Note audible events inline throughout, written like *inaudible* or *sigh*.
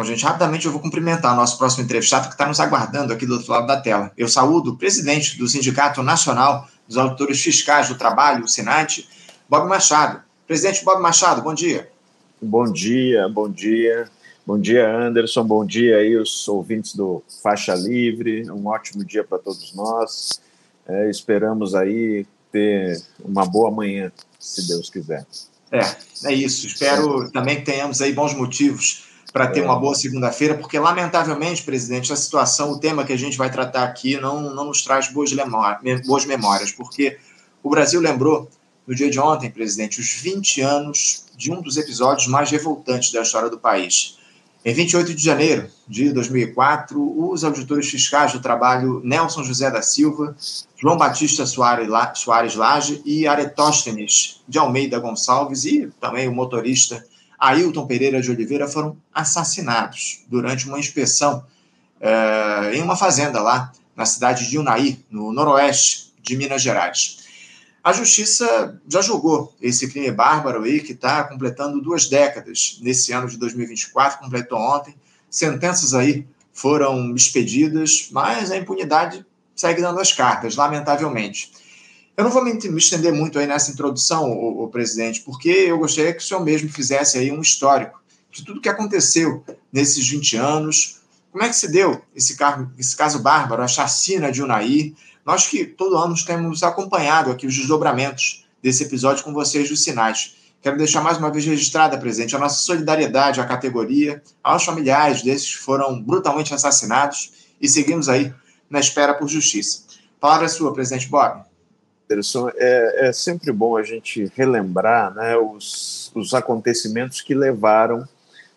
Bom, gente, rapidamente eu vou cumprimentar o nosso próximo entrevistado que está nos aguardando aqui do outro lado da tela. Eu saúdo o presidente do Sindicato Nacional dos Auditores Fiscais do Trabalho, o SINAT, Bob Machado. Presidente Bob Machado, bom dia. Bom dia, bom dia. Bom dia, Anderson. Bom dia aí, os ouvintes do Faixa Livre. Um ótimo dia para todos nós. É, esperamos aí ter uma boa manhã, se Deus quiser. É, é isso. Espero também que tenhamos aí bons motivos para ter é. uma boa segunda-feira, porque, lamentavelmente, presidente, a situação, o tema que a gente vai tratar aqui não, não nos traz boas, boas memórias, porque o Brasil lembrou, no dia de ontem, presidente, os 20 anos de um dos episódios mais revoltantes da história do país. Em 28 de janeiro de 2004, os auditores fiscais do trabalho Nelson José da Silva, João Batista Soares Lage e Aretóstenes de Almeida Gonçalves e também o motorista Ailton Pereira de Oliveira foram assassinados durante uma inspeção é, em uma fazenda lá na cidade de Unai, no noroeste de Minas Gerais. A justiça já julgou esse crime bárbaro aí, que está completando duas décadas nesse ano de 2024, completou ontem. Sentenças aí foram expedidas, mas a impunidade segue dando as cartas, lamentavelmente. Eu não vou me, estender muito aí nessa introdução, o, presidente, porque eu gostaria que o senhor mesmo fizesse aí um histórico de tudo que aconteceu nesses 20 anos, como é que se deu esse, esse caso bárbaro, a chacina de Unai, nós que todo ano temos acompanhado aqui os desdobramentos desse episódio com vocês dos sinais. Quero deixar mais uma vez registrada, presente, a nossa solidariedade à categoria, aos familiares desses que foram brutalmente assassinados e seguimos aí na espera por justiça. Palavra é sua, presidente Bob. Anderson, é, é, sempre bom a gente relembrar né, os, os acontecimentos que levaram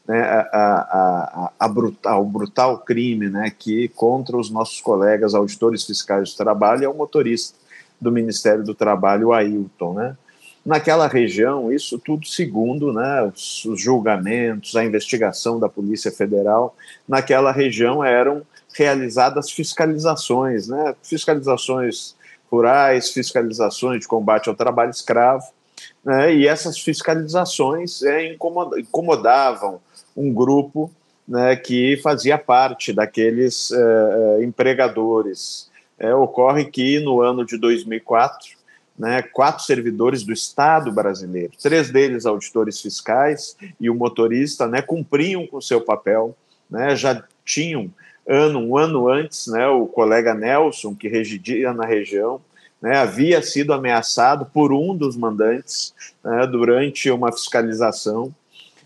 né, a, a, a, brutal, ao brutal crime né, que contra os nossos colegas auditores fiscais do trabalho é o motorista do Ministério do Trabalho, Ailton. Né? Naquela região, isso tudo segundo né, os, os julgamentos, a investigação da Polícia Federal, naquela região eram realizadas fiscalizações, né, fiscalizações rurais, fiscalizações de combate ao trabalho escravo, né, e essas fiscalizações é, incomodavam um grupo né, que fazia parte daqueles é, empregadores. É, ocorre que no ano de 2004, né, quatro servidores do Estado brasileiro, três deles auditores fiscais e o motorista, né, cumpriam com seu papel, né, já tinham ano, um ano antes, né, o colega Nelson, que residia na região, né, havia sido ameaçado por um dos mandantes né, durante uma fiscalização.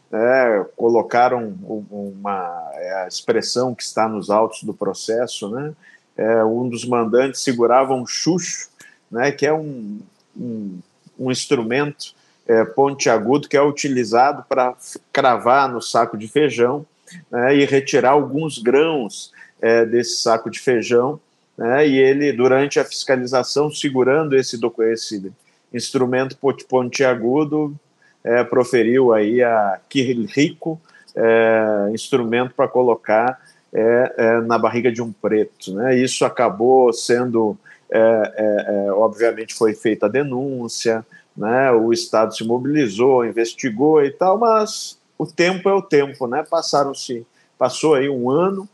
Né, colocaram uma é expressão que está nos autos do processo, né, é, um dos mandantes segurava um chucho, né, que é um, um, um instrumento é, pontiagudo que é utilizado para cravar no saco de feijão né, e retirar alguns grãos é, desse saco de feijão. Né, e ele, durante a fiscalização, segurando esse, esse instrumento pontiagudo, é, proferiu aí a que rico é, instrumento para colocar é, é, na barriga de um preto. Né? Isso acabou sendo, é, obviamente, foi feita a denúncia, né? o Estado se mobilizou, investigou e tal, mas o tempo é o tempo, né? Passaram-se, passou aí um ano,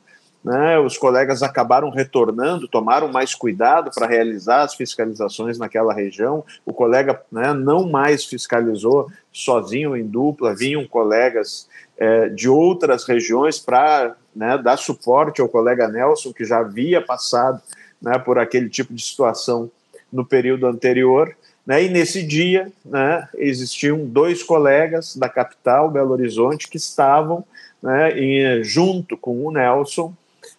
né? Os colegas acabaram retornando, tomaram mais cuidado para realizar as fiscalizações naquela região. O colega né, não mais fiscalizou sozinho em dupla, vinham colegas é, de outras regiões para né, dar suporte ao colega Nelson, que já havia passado né, por aquele tipo de situação no período anterior. Né, e nesse dia, né, existiam dois colegas da capital, Belo Horizonte, que estavam né, em, junto com o Nelson,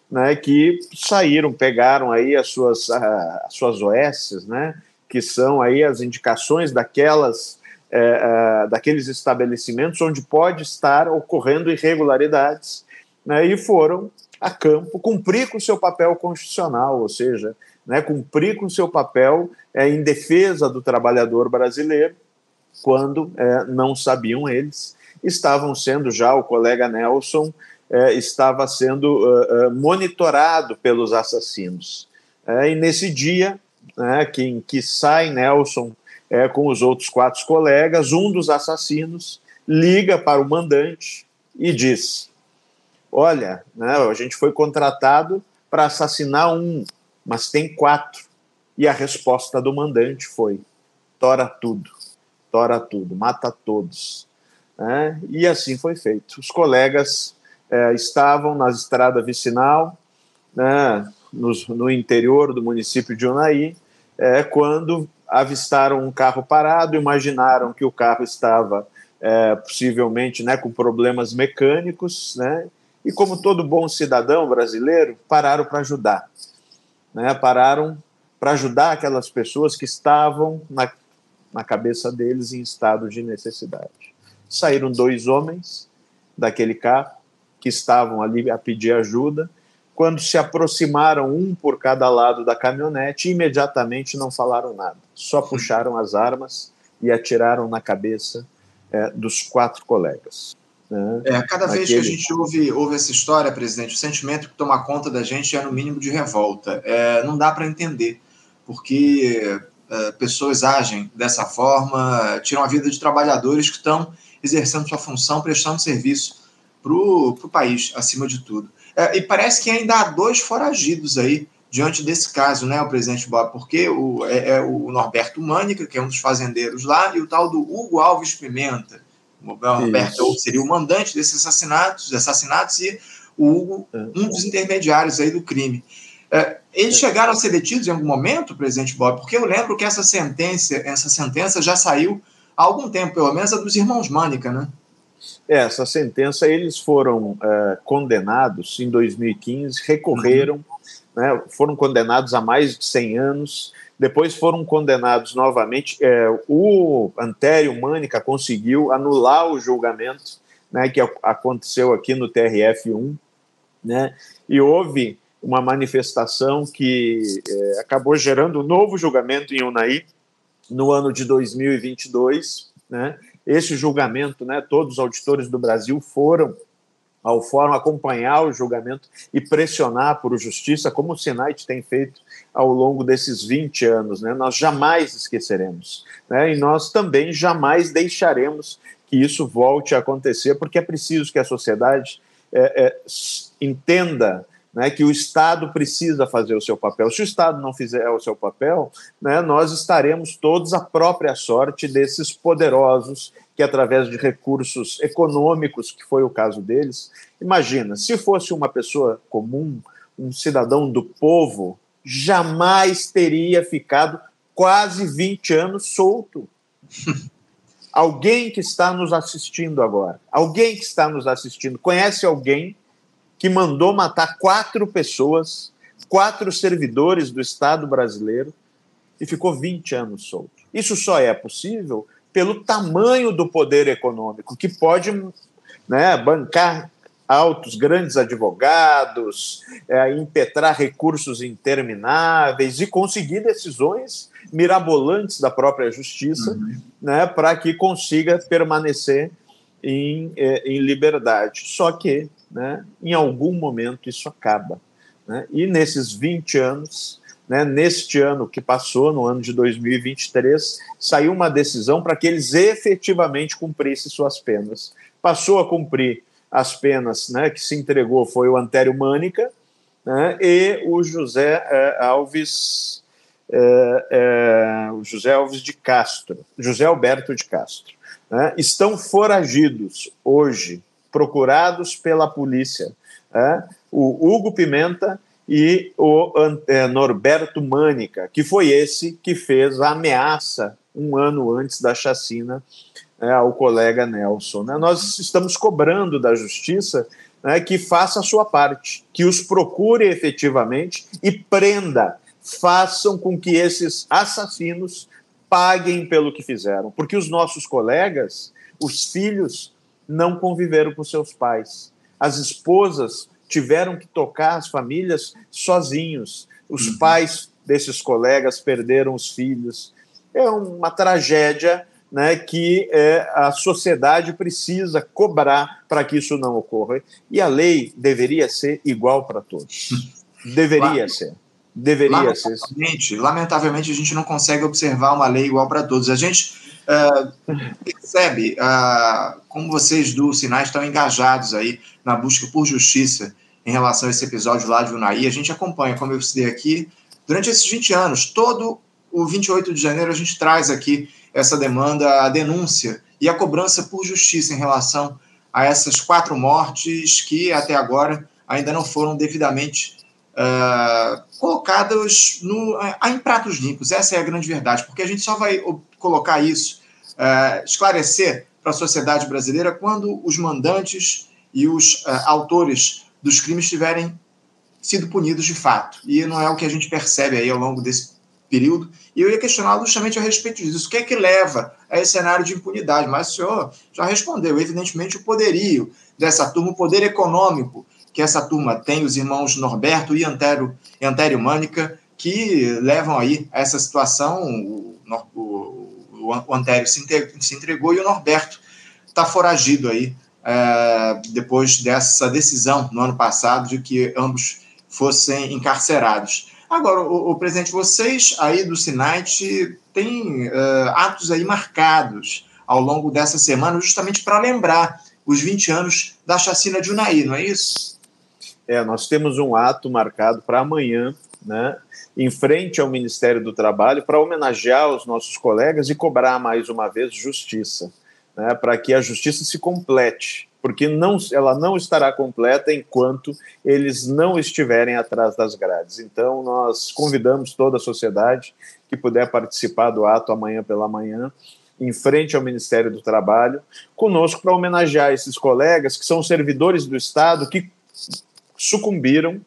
né, que saíram, pegaram aí as suas, as suas OS, né, que são aí as indicações daquelas, é, é, daqueles estabelecimentos onde pode estar ocorrendo irregularidades, né, e foram a campo cumprir com o seu papel constitucional, ou seja, né, cumprir com seu papel é, em defesa do trabalhador brasileiro, quando é, não sabiam eles, estavam sendo já o colega Nelson é, estava sendo uh, monitorado pelos assassinos. É, e nesse dia, né, que, em que sai Nelson com os outros quatro colegas, um dos assassinos liga para o mandante e diz: olha, né, a gente foi contratado para assassinar um, mas tem quatro. E a resposta do mandante foi: tora tudo, tora tudo, mata todos. Né? E assim foi feito. Os colegas é, estavam na estrada vicinal, né, no, no, interior do município de Unai, é, quando avistaram um carro parado, imaginaram que o carro estava é, possivelmente né, com problemas mecânicos, né, e como todo bom cidadão brasileiro, pararam para ajudar. Né, pararam para ajudar aquelas pessoas que estavam na, na cabeça deles em estado de necessidade. Saíram dois homens daquele carro que estavam ali a pedir ajuda. Quando se aproximaram, um por cada lado da caminhonete, imediatamente não falaram nada, só puxaram as armas e atiraram na cabeça é, dos quatro colegas. Né? É, cada vez Aquele... que a gente ouve, ouve essa história, presidente, o sentimento que toma conta da gente é no mínimo de revolta. É, não dá para entender, porque é, pessoas agem dessa forma, tiram a vida de trabalhadores que estão exercendo sua função, prestando serviço para o país, acima de tudo. É, e parece que ainda há dois foragidos aí diante desse caso, né, o presidente Bob, porque o, é, é, o Norberto Mânica, que é um dos fazendeiros lá, e o tal do Hugo Alves Pimenta. O Norberto Isso. seria o mandante desses assassinatos, assassinatos e o Hugo, é. um dos intermediários aí do crime. É, eles é. chegaram a ser detidos em algum momento, presidente Bob? Porque eu lembro que essa sentença, essa sentença já saiu há algum tempo, pelo menos a dos irmãos Mânica, né? É, essa sentença, eles foram condenados em 2015, recorreram, uhum. né, foram condenados a mais de 100 anos, depois foram condenados novamente. É, o Antério Mânica conseguiu anular o julgamento né, que aconteceu aqui no TRF1, né, e houve uma manifestação que é, acabou gerando um novo julgamento em Unai no ano de 2022, né, esse julgamento, né, todos os auditores do Brasil foram ao fórum acompanhar o julgamento e pressionar por justiça, como o Senate tem feito ao longo desses 20 anos. Né? Nós jamais esqueceremos. Né? E nós também jamais deixaremos que isso volte a acontecer, porque é preciso que a sociedade é, é, entenda né, que o Estado precisa fazer o seu papel. Se o Estado não fizer o seu papel, né, nós estaremos todos à própria sorte desses poderosos que, através de recursos econômicos, que foi o caso deles, imagina, se fosse uma pessoa comum, um cidadão do povo, jamais teria ficado quase 20 anos solto. *laughs* alguém que está nos assistindo agora, alguém que está nos assistindo, conhece alguém que mandou matar quatro pessoas, quatro servidores do Estado brasileiro e ficou 20 anos solto. Isso só é possível pelo tamanho do poder econômico, que pode né, bancar altos, grandes advogados, é, impetrar recursos intermináveis e conseguir decisões mirabolantes da própria justiça uhum. né, para que consiga permanecer em, é, em liberdade. Só que né, em algum momento isso acaba. Né? E nesses 20 anos, né, neste ano que passou, no ano de 2023, saiu uma decisão para que eles efetivamente cumprissem suas penas. Passou a cumprir as penas né, que se entregou foi o Antério Mânica né, e o José é, Alves. É, é, o José Alves de Castro, José Alberto de Castro, né, estão foragidos hoje procurados pela polícia. É? O Hugo Pimenta e o é, Norberto Mânica, que foi esse que fez a ameaça um ano antes da chacina é, ao colega Nelson. Né? Nós estamos cobrando da justiça né, que faça a sua parte, que os procure efetivamente e prenda, façam com que esses assassinos paguem pelo que fizeram, porque os nossos colegas, os filhos não conviveram com seus pais. As esposas tiveram que tocar as famílias sozinhos. Os uhum. pais desses colegas perderam os filhos. É uma tragédia né, que é, a sociedade precisa cobrar para que isso não ocorra. E a lei deveria ser igual para todos. Deveria ser. Deveria lamentavelmente, ser. Lamentavelmente, a gente não consegue observar uma lei igual para todos. A gente uh, percebe uh, como vocês do Sinais estão engajados aí na busca por justiça em relação a esse episódio lá de Unai. A gente acompanha, como eu citei aqui, durante esses 20 anos, todo o 28 de janeiro a gente traz aqui essa demanda, a denúncia e a cobrança por justiça em relação a essas quatro mortes que até agora ainda não foram devidamente uh, colocadas no, uh, em pratos limpos. Essa é a grande verdade, porque a gente só vai colocar isso, uh, esclarecer para a sociedade brasileira quando os mandantes e os uh, autores dos crimes tiverem sido punidos de fato. E não é o que a gente percebe aí ao longo desse período. E eu ia questioná-lo justamente a respeito disso. O que é que leva a esse cenário de impunidade? Mas o senhor já respondeu. Evidentemente, o poderio dessa turma, o poder econômico que essa turma tem, os irmãos Norberto e Antério, Antério Mânica, que levam aí a essa situação. O, o, o Antério se, se entregou e o Norberto está foragido aí é, depois dessa decisão no ano passado de que ambos fossem encarcerados. Agora, o, o presidente, vocês aí do Sinait têm uh, atos aí marcados ao longo dessa semana, justamente para lembrar os 20 anos da chacina de Unai, não é isso? É, nós temos um ato marcado para amanhã, né, em frente ao Ministério do Trabalho, para homenagear os nossos colegas e cobrar mais uma vez justiça, né, para que a justiça se complete, porque não, ela não estará completa enquanto eles não estiverem atrás das grades. Então, nós convidamos toda a sociedade que puder participar do ato amanhã pela manhã, em frente ao Ministério do Trabalho, conosco para homenagear esses colegas que são servidores do Estado que sucumbiram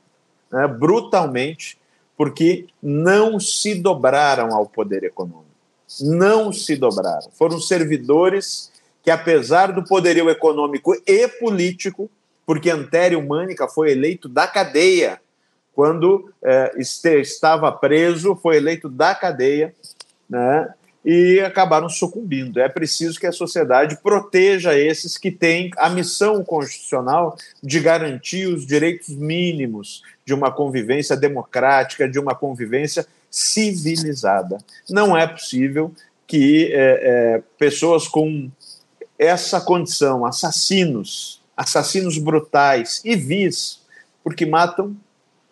né, brutalmente porque não se dobraram ao poder econômico. Não se dobraram. Foram servidores que, apesar do poderio econômico e político, porque Antério Mânica foi eleito da cadeia, quando é, estava preso, foi eleito da cadeia, né, e acabaram sucumbindo. É preciso que a sociedade proteja esses que têm a missão constitucional de garantir os direitos mínimos de uma convivência democrática, de uma convivência civilizada. Não é possível que é, é, pessoas com essa condição, assassinos, assassinos brutais e vis, porque matam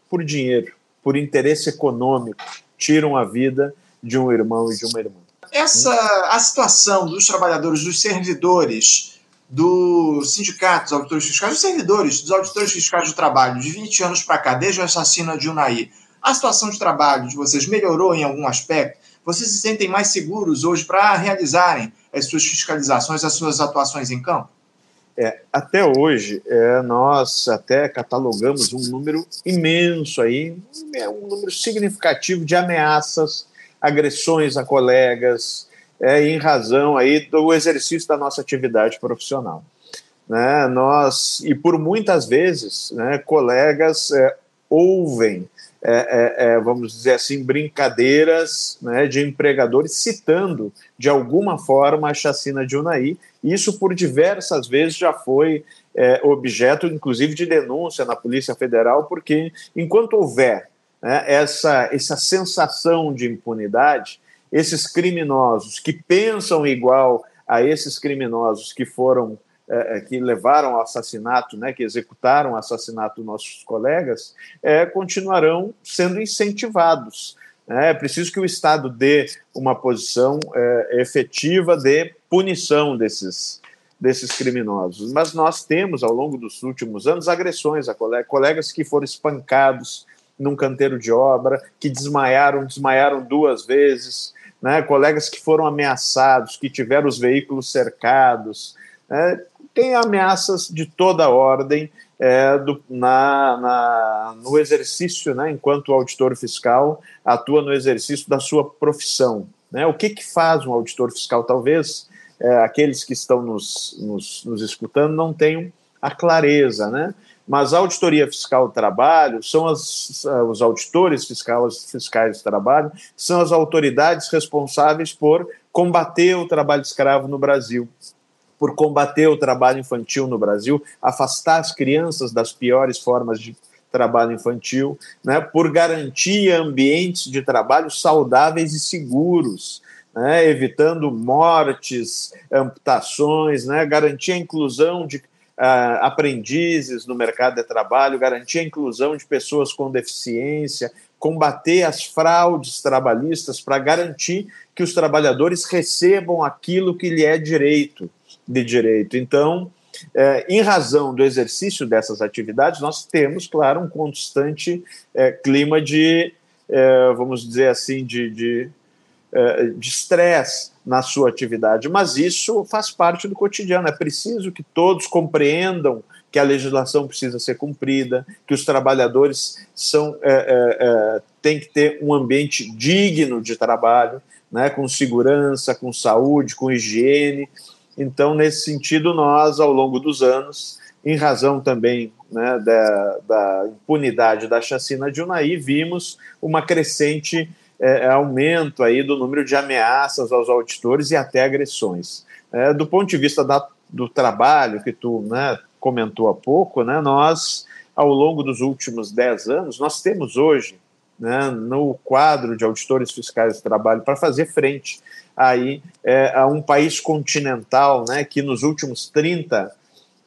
por dinheiro, por interesse econômico, tiram a vida de um irmão e de uma irmã. Essa a situação dos trabalhadores, dos servidores, dos sindicatos, auditores fiscais, dos servidores, dos auditores fiscais do trabalho, de 20 anos para cá, desde o assassino de Unai, a situação de trabalho de vocês melhorou em algum aspecto? Vocês se sentem mais seguros hoje para realizarem as suas fiscalizações, as suas atuações em campo? É, até hoje, é, nós até catalogamos um número imenso aí, é um número significativo de ameaças agressões a colegas, é, em razão aí do exercício da nossa atividade profissional. Né? Nós, e por muitas vezes, né, colegas é, ouvem, é, é, é, vamos dizer assim, brincadeiras né, de empregadores citando, de alguma forma, a chacina de Unai. Isso, por diversas vezes, já foi é, objeto, inclusive, de denúncia na Polícia Federal, porque enquanto houver né, essa, essa sensação de impunidade, esses criminosos que pensam igual a esses criminosos que foram é, é, que levaram ao assassinato, né, que executaram o assassinato dos nossos colegas, é, continuarão sendo incentivados. Né? É preciso que o Estado dê uma posição é, efetiva de punição desses, desses criminosos. Mas nós temos, ao longo dos últimos anos, agressões a colegas que foram espancados, num canteiro de obra, que desmaiaram, desmaiaram duas vezes, né? colegas que foram ameaçados, que tiveram os veículos cercados. Né? Tem ameaças de toda ordem é, do, na, na, no exercício, né? enquanto o auditor fiscal atua no exercício da sua profissão. Né? O que, que faz um auditor fiscal? Talvez é, aqueles que estão nos, nos, nos escutando não tenham a clareza, né? mas a auditoria fiscal do trabalho são as, os auditores fiscais, fiscais do trabalho, são as autoridades responsáveis por combater o trabalho escravo no Brasil, por combater o trabalho infantil no Brasil, afastar as crianças das piores formas de trabalho infantil, né, por garantir ambientes de trabalho saudáveis e seguros, né, evitando mortes, amputações, né, garantir a inclusão de uh, aprendizes no mercado de trabalho, garantir a inclusão de pessoas com deficiência, combater as fraudes trabalhistas para garantir que os trabalhadores recebam aquilo que lhe é direito de direito. Então, é, em razão do exercício dessas atividades, nós temos, claro, um constante é, clima de, é, vamos dizer assim, é, de estresse na sua atividade, mas isso faz parte do cotidiano. É preciso que todos compreendam que a legislação precisa ser cumprida, que os trabalhadores são é, é, têm que ter um ambiente digno de trabalho, né, com segurança, com saúde, com higiene. Então, nesse sentido, nós, ao longo dos anos, em razão também né, da, da impunidade da chacina de Unai, vimos uma crescente é, é, aumento aí do número de ameaças aos auditores e até agressões. É, do ponto de vista da, do trabalho que tu né, comentou há pouco, né, nós, ao longo dos últimos dez anos, nós temos hoje, né, no quadro de auditores fiscais do trabalho, para fazer frente aí, é, a um país continental né, que nos últimos 30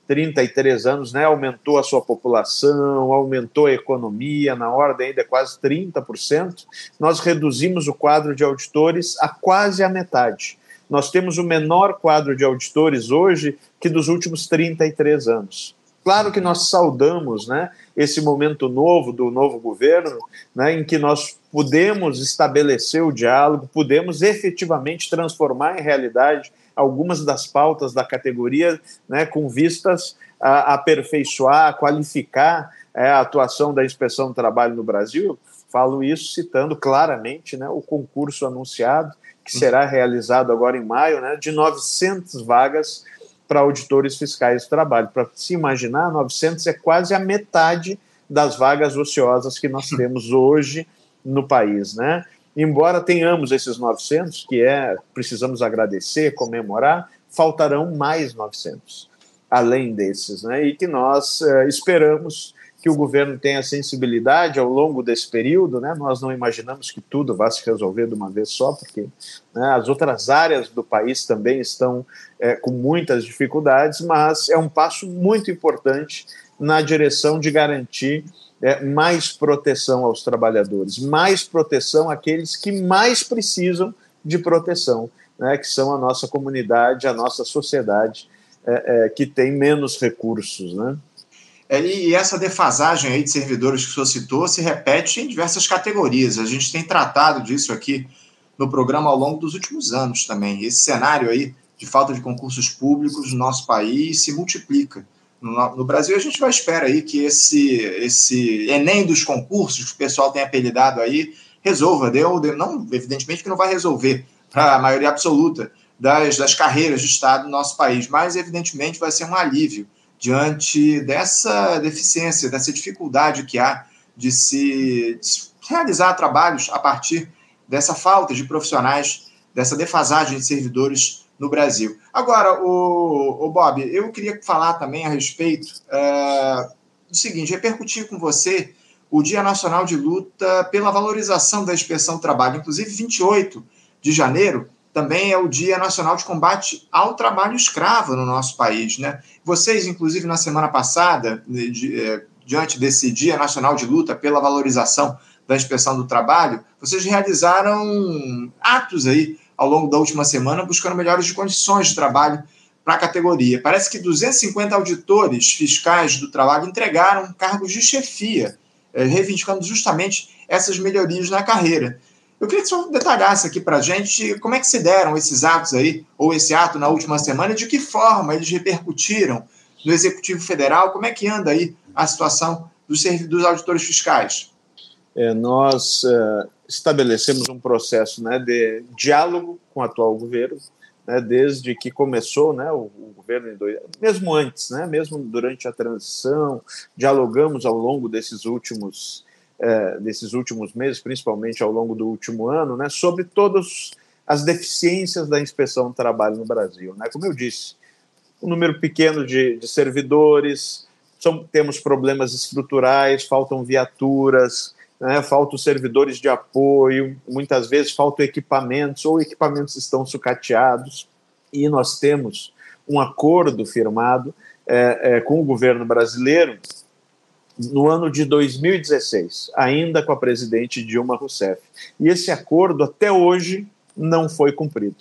33 anos, né, aumentou a sua população, aumentou a economia, na ordem ainda quase 30%, nós reduzimos o quadro de auditores a quase a metade. Nós temos o menor quadro de auditores hoje que dos últimos 33 anos. Claro que nós saudamos né, esse momento novo do novo governo, né, em que nós podemos estabelecer o diálogo, podemos efetivamente transformar em realidade algumas das pautas da categoria né, com vistas a aperfeiçoar, a qualificar é, a atuação da inspeção do trabalho no Brasil. Falo isso citando claramente né, o concurso anunciado, que será realizado agora em maio, né, de 900 vagas para auditores fiscais do trabalho. Para se imaginar, 900 é quase a metade das vagas ociosas que nós *laughs* temos hoje no país, né? embora tenhamos esses 900, que é precisamos agradecer, comemorar, faltarão mais 900, além desses, né? E que nós eh, esperamos que o governo tenha sensibilidade ao longo desse período, né? Nós não imaginamos que tudo vá se resolver de uma vez só, porque né, as outras áreas do país também estão eh, com muitas dificuldades, mas é um passo muito importante na direção de garantir é, mais proteção aos trabalhadores, mais proteção àqueles que mais precisam de proteção, né, que são a nossa comunidade, a nossa sociedade, é, é, que tem menos recursos. Né? É, e essa defasagem aí de servidores que o senhor citou se repete em diversas categorias. A gente tem tratado disso aqui no programa ao longo dos últimos anos também. Esse cenário aí de falta de concursos públicos no nosso país se multiplica. No, no, Brasil, a gente vai esperar aí que esse, esse Enem dos concursos, que o pessoal tem apelidado aí, resolva. Deu, deu, não, evidentemente que não vai resolver para a maioria absoluta das, das carreiras de Estado no nosso país, mas evidentemente vai ser um alívio diante dessa deficiência, dessa dificuldade que há de se, de se realizar trabalhos a partir dessa falta de profissionais, dessa defasagem de servidores no Brasil. Agora, o, o Bob, eu queria falar também a respeito uh, do seguinte: repercutir com você o Dia Nacional de Luta pela Valorização da Inspeção do Trabalho. Inclusive, 28 de janeiro também é o Dia Nacional de Combate ao Trabalho Escravo no nosso país. Né? Vocês, inclusive, na semana passada, de, de, eh, diante desse Dia Nacional de Luta pela Valorização da Inspeção do Trabalho, vocês realizaram atos aí ao longo da última semana, buscando melhores condições de trabalho para a categoria. Parece que 250 auditores fiscais do trabalho entregaram cargos de chefia, eh, reivindicando justamente essas melhorias na carreira. Eu queria que o senhor detalhasse aqui para a gente como é que se deram esses atos aí, ou esse ato na última semana, de que forma eles repercutiram no Executivo Federal, como é que anda aí a situação dos, dos auditores fiscais? É, nós é, estabelecemos um processo né, de diálogo com o atual governo, né, desde que começou né, o, o governo, mesmo antes, né, mesmo durante a transição, dialogamos ao longo desses últimos, é, desses últimos meses, principalmente ao longo do último ano, né, sobre todas as deficiências da inspeção do trabalho no Brasil. Né? Como eu disse, um número pequeno de, de servidores, são, temos problemas estruturais, faltam viaturas, né, faltam servidores de apoio, muitas vezes faltam equipamentos ou equipamentos estão sucateados e nós temos um acordo firmado é, é, com o governo brasileiro no ano de 2016, ainda com a presidente Dilma Rousseff. E esse acordo até hoje não foi cumprido,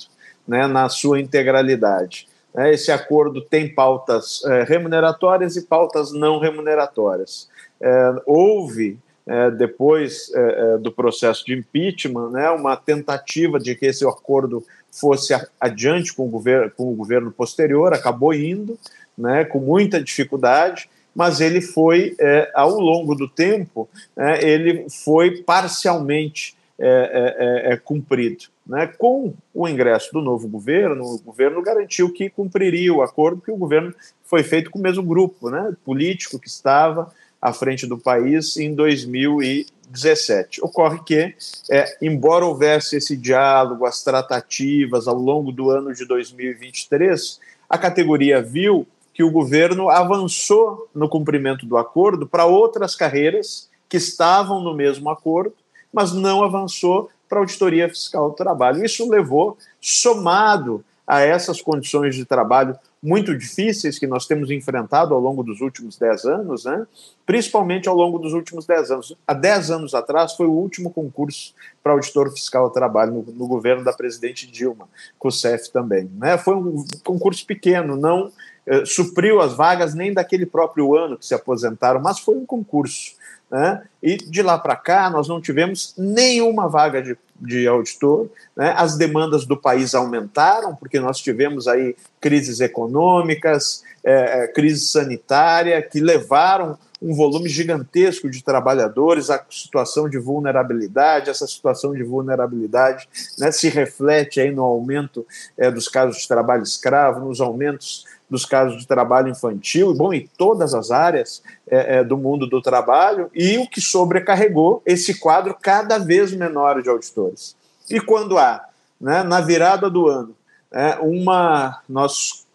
né, na sua integralidade. É, esse acordo tem pautas é, remuneratórias e pautas não remuneratórias. É, houve é, depois é, é, do processo de impeachment, né, uma tentativa de que esse acordo fosse adiante com o governo, com o governo posterior, acabou indo, né, com muita dificuldade, mas ele foi, é, ao longo do tempo, é, ele foi parcialmente é, cumprido. Né? Com o ingresso do novo governo, o governo garantiu que cumpriria o acordo, que o governo foi feito com o mesmo grupo né, político que estava à frente do país em 2017. Ocorre que, é, embora houvesse esse diálogo, as tratativas ao longo do ano de 2023, a categoria viu que o governo avançou no cumprimento do acordo para outras carreiras que estavam no mesmo acordo, mas não avançou para a auditoria fiscal do trabalho. Isso levou, somado a essas condições de trabalho muito difíceis que nós temos enfrentado ao longo dos últimos dez anos, né? principalmente ao longo dos últimos dez anos. Há dez anos atrás foi o último concurso para auditor fiscal do trabalho no, no governo da presidente Dilma, com o CEF também. Né? Foi um concurso pequeno, não eh, supriu as vagas nem daquele próprio ano que se aposentaram, mas foi um concurso. Né? E de lá para cá, nós não tivemos nenhuma vaga de, de auditor. Né? As demandas do país aumentaram, porque nós tivemos aí crises econômicas, é, é crise sanitária, que levaram um volume gigantesco de trabalhadores, a situação de vulnerabilidade, essa situação de vulnerabilidade né, se reflete aí no aumento é, dos casos de trabalho escravo, nos aumentos dos casos de trabalho infantil, bom, em todas as áreas é, é, do mundo do trabalho, e o que sobrecarregou esse quadro cada vez menor de auditores. E quando há, né, na virada do ano, é, uma. Nós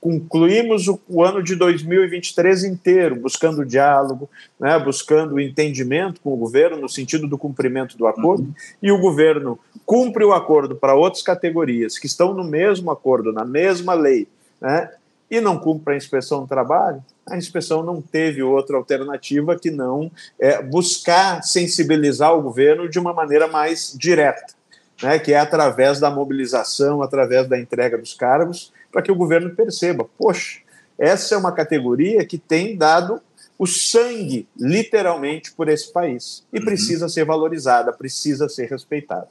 concluímos o, o, ano de 2023 inteiro buscando diálogo, né, buscando entendimento com o governo no sentido do cumprimento do acordo, uhum. e o governo cumpre o acordo para outras categorias que estão no mesmo acordo, na mesma lei, né, e não cumpre a inspeção do trabalho, a inspeção não teve outra alternativa que não é, buscar sensibilizar o governo de uma maneira mais direta, né, que é através da mobilização, através da entrega dos cargos, para que o governo perceba: poxa, essa é uma categoria que tem dado o sangue, literalmente, por esse país e uhum. precisa ser valorizada, precisa ser respeitada.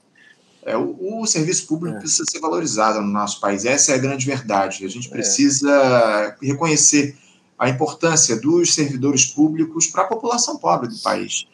É, o, o, serviço público é. precisa ser valorizado no nosso país, essa é a grande verdade. A gente é. precisa é. reconhecer a importância dos servidores públicos para a população pobre do país.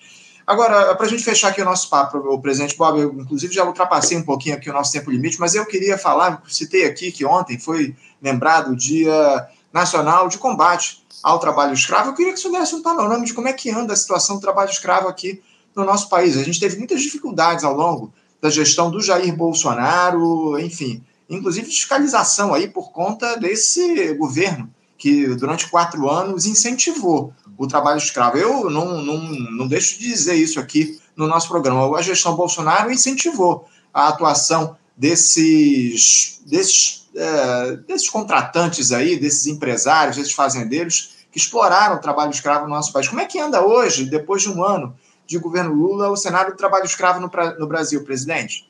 Agora, para a gente fechar aqui o nosso papo, o presidente Bob, eu inclusive já ultrapassei um pouquinho aqui o nosso tempo limite, mas eu queria falar, citei aqui que ontem foi lembrado o Dia Nacional de Combate ao Trabalho Escravo. Eu queria que você desse um panorama de como é que anda a situação do trabalho escravo aqui no nosso país. A gente teve muitas dificuldades ao longo da gestão do Jair Bolsonaro, enfim, inclusive fiscalização aí por conta desse governo que durante quatro anos incentivou o trabalho escravo. Eu não, não, não deixo de dizer isso aqui no nosso programa. A gestão Bolsonaro incentivou a atuação desses, desses, é, desses contratantes aí, desses empresários, desses fazendeiros que exploraram o trabalho escravo no nosso país. Como é que anda hoje, depois de um ano de governo Lula o cenário do trabalho escravo no, no Brasil, presidente?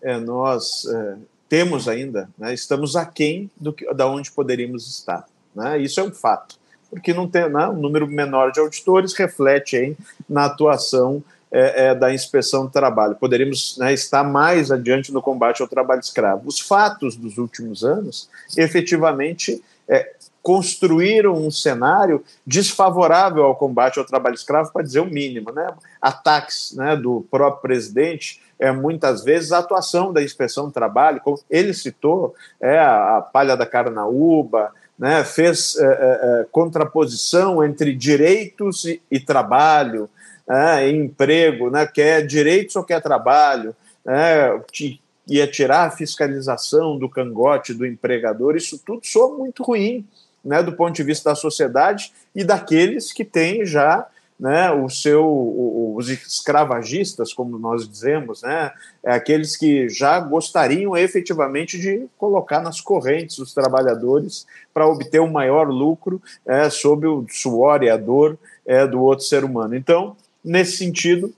É, nós é, temos ainda, né, estamos aquém do que, da onde poderíamos estar. Né? Isso é um fato, porque não tem né, um número menor de auditores reflete hein, na atuação é, é, da inspeção do trabalho. Poderíamos né, estar mais adiante no combate ao trabalho escravo. Os fatos dos últimos anos, efetivamente, é, construíram um cenário desfavorável ao combate ao trabalho escravo, para dizer o mínimo. Né? Ataques né, do próprio presidente, é, muitas vezes, a atuação da inspeção do trabalho, como ele citou, é, a, palha da carnaúba, né, fez é, é, é contraposição entre direitos e, e trabalho, é, emprego, né, quer direitos ou quer trabalho, né, ia tirar a fiscalização do cangote do empregador, isso tudo soa muito ruim né, do ponto de vista da sociedade e daqueles que têm já né, o seu, os escravagistas, como nós dizemos, né, é aqueles que já gostariam efetivamente de colocar nas correntes os trabalhadores para obter um maior lucro é, sob o suor e a dor é, do outro ser humano. Então, nesse sentido,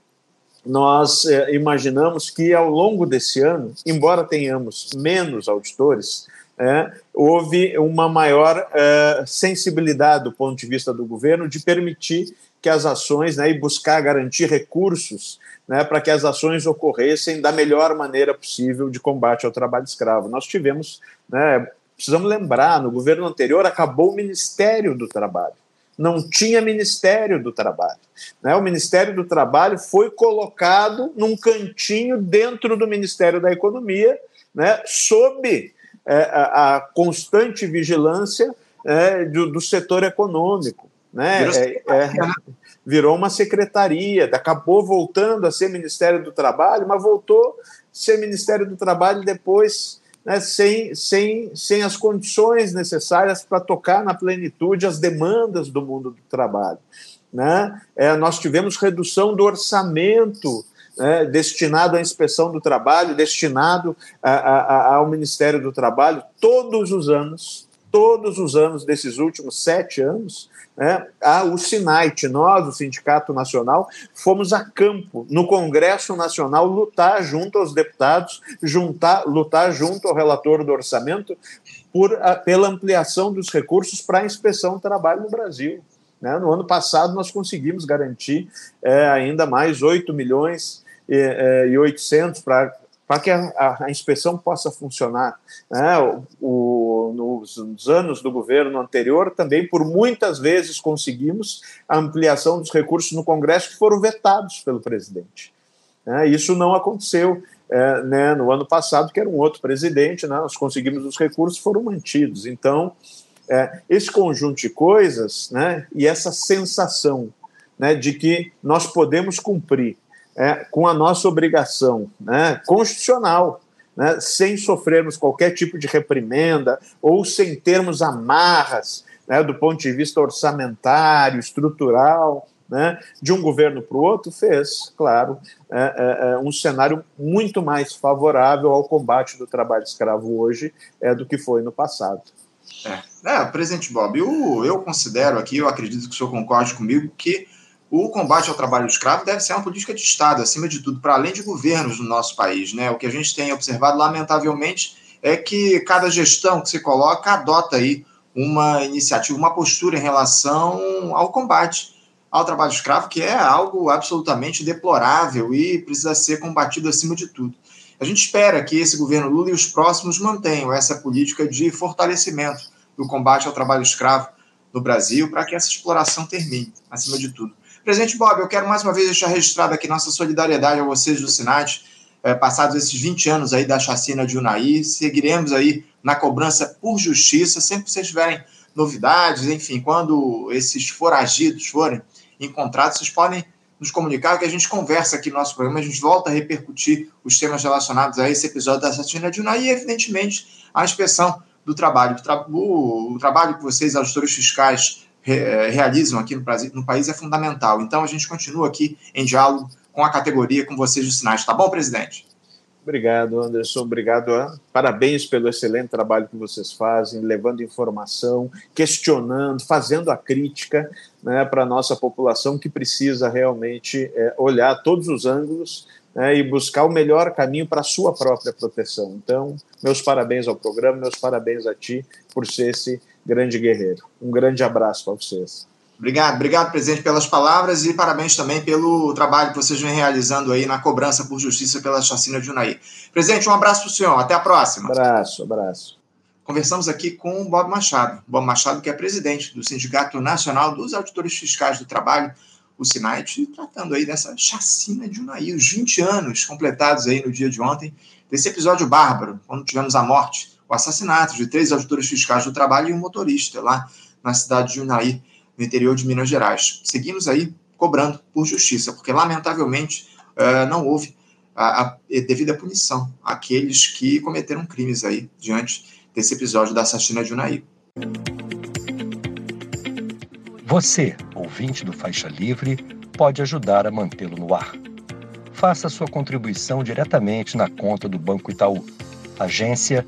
nós é, imaginamos que ao longo desse ano, embora tenhamos menos auditores, é, houve uma maior é, sensibilidade do ponto de vista do governo de permitir que as ações né, e buscar garantir recursos né, para que as ações ocorressem da melhor maneira possível de combate ao trabalho escravo. Nós tivemos, né, precisamos lembrar, no governo anterior acabou o Ministério do Trabalho. Não tinha Ministério do Trabalho. Né? O Ministério do Trabalho foi colocado num cantinho dentro do Ministério da Economia, né, sob a, a, constante vigilância é, do, do setor econômico né? É, é, virou uma secretaria, acabou voltando a ser Ministério do Trabalho, mas voltou a ser Ministério do Trabalho depois, né, sem, sem, sem as condições necessárias para tocar na plenitude as demandas do mundo do trabalho. Né? É, nós tivemos redução do orçamento né, destinado à inspeção do trabalho, destinado a, a, ao Ministério do Trabalho, todos os anos, todos os anos desses últimos sete anos, né, a, o SINAIT, nós, o Sindicato Nacional, fomos a campo, no Congresso Nacional, lutar junto aos deputados, juntar, lutar junto ao relator do orçamento por, a, pela ampliação dos recursos para a inspeção do trabalho no Brasil. Né? No ano passado, nós conseguimos garantir é, ainda mais 8 milhões e, é, e 800 para para que a, a, a, inspeção possa funcionar. Né? O, o, nos, nos, anos do governo anterior, também por muitas vezes conseguimos a ampliação dos recursos no Congresso que foram vetados pelo presidente. Né? Isso não aconteceu é, né, no ano passado, que era um outro presidente, né? nós conseguimos os recursos, foram mantidos. Então, é, esse conjunto de coisas né, e essa sensação né, de que nós podemos cumprir é, com a nossa obrigação né, constitucional, né, sem sofrermos qualquer tipo de reprimenda ou sem termos amarras né, do ponto de vista orçamentário, estrutural, né, de um governo para o outro, fez, claro, é, é, é, um cenário muito mais favorável ao combate do trabalho escravo hoje é, do que foi no passado. É, é presidente Bob, eu, eu considero aqui, eu acredito que o senhor concorde comigo, que o combate ao trabalho escravo deve ser uma política de Estado, acima de tudo, para além de governos no nosso país. Né? O que a gente tem observado, lamentavelmente, é que cada gestão que se coloca adota aí uma iniciativa, uma postura em relação ao combate ao trabalho escravo, que é algo absolutamente deplorável e precisa ser combatido acima de tudo. A gente espera que esse governo Lula e os próximos mantenham essa política de fortalecimento do combate ao trabalho escravo no Brasil para que essa exploração termine, acima de tudo. Presidente Bob, eu quero mais uma vez deixar registrado aqui nossa solidariedade a vocês do Sinat, é, passados esses 20 anos aí da chacina de Unai, seguiremos aí na cobrança por justiça, sempre que vocês tiverem novidades, enfim, quando esses foragidos forem encontrados, vocês podem nos comunicar que a gente conversa aqui no nosso programa, a gente volta a repercutir os temas relacionados a esse episódio da chacina de Unai e, evidentemente, a inspeção do trabalho. O, tra o, o trabalho que vocês, auditores fiscais, realizam aqui no, no país é fundamental. Então, a gente continua aqui em diálogo com a categoria, com vocês dos sinais. Tá bom, presidente? Obrigado, Anderson. Obrigado. Parabéns pelo excelente trabalho que vocês fazem, levando informação, questionando, fazendo a crítica né, para a nossa população que precisa realmente é, olhar todos os ângulos né, e buscar o melhor caminho para a sua própria proteção. Então, meus parabéns ao programa, meus parabéns a ti por ser esse grande guerreiro. Um grande abraço para vocês. Obrigado, obrigado, presidente, pelas palavras e parabéns também pelo trabalho que vocês vêm realizando aí na cobrança por justiça pela chacina de Unai. Presidente, um abraço para o senhor, até a próxima. Abraço, abraço. Conversamos aqui com o Bob Machado. Bob Machado, que é presidente do Sindicato Nacional dos Auditores Fiscais do Trabalho, o SINAIT, tratando aí dessa chacina de Unai, os 20 anos completados aí no dia de ontem, desse episódio bárbaro, quando tivemos a morte o assassinato de três auditores fiscais do trabalho e um motorista lá na cidade de Unai, no interior de Minas Gerais. Seguimos aí cobrando por justiça, porque lamentavelmente uh, não houve a, a, devida punição àqueles que cometeram crimes aí diante desse episódio da assassina de Unai. Você, ouvinte do Faixa Livre, pode ajudar a mantê-lo no ar. Faça sua contribuição diretamente na conta do Banco Itaú, agência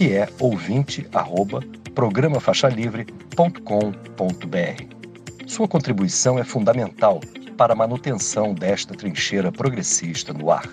que é ouvinte@programafaixalivre.com.br. Sua contribuição é fundamental para a manutenção desta trincheira progressista no ar.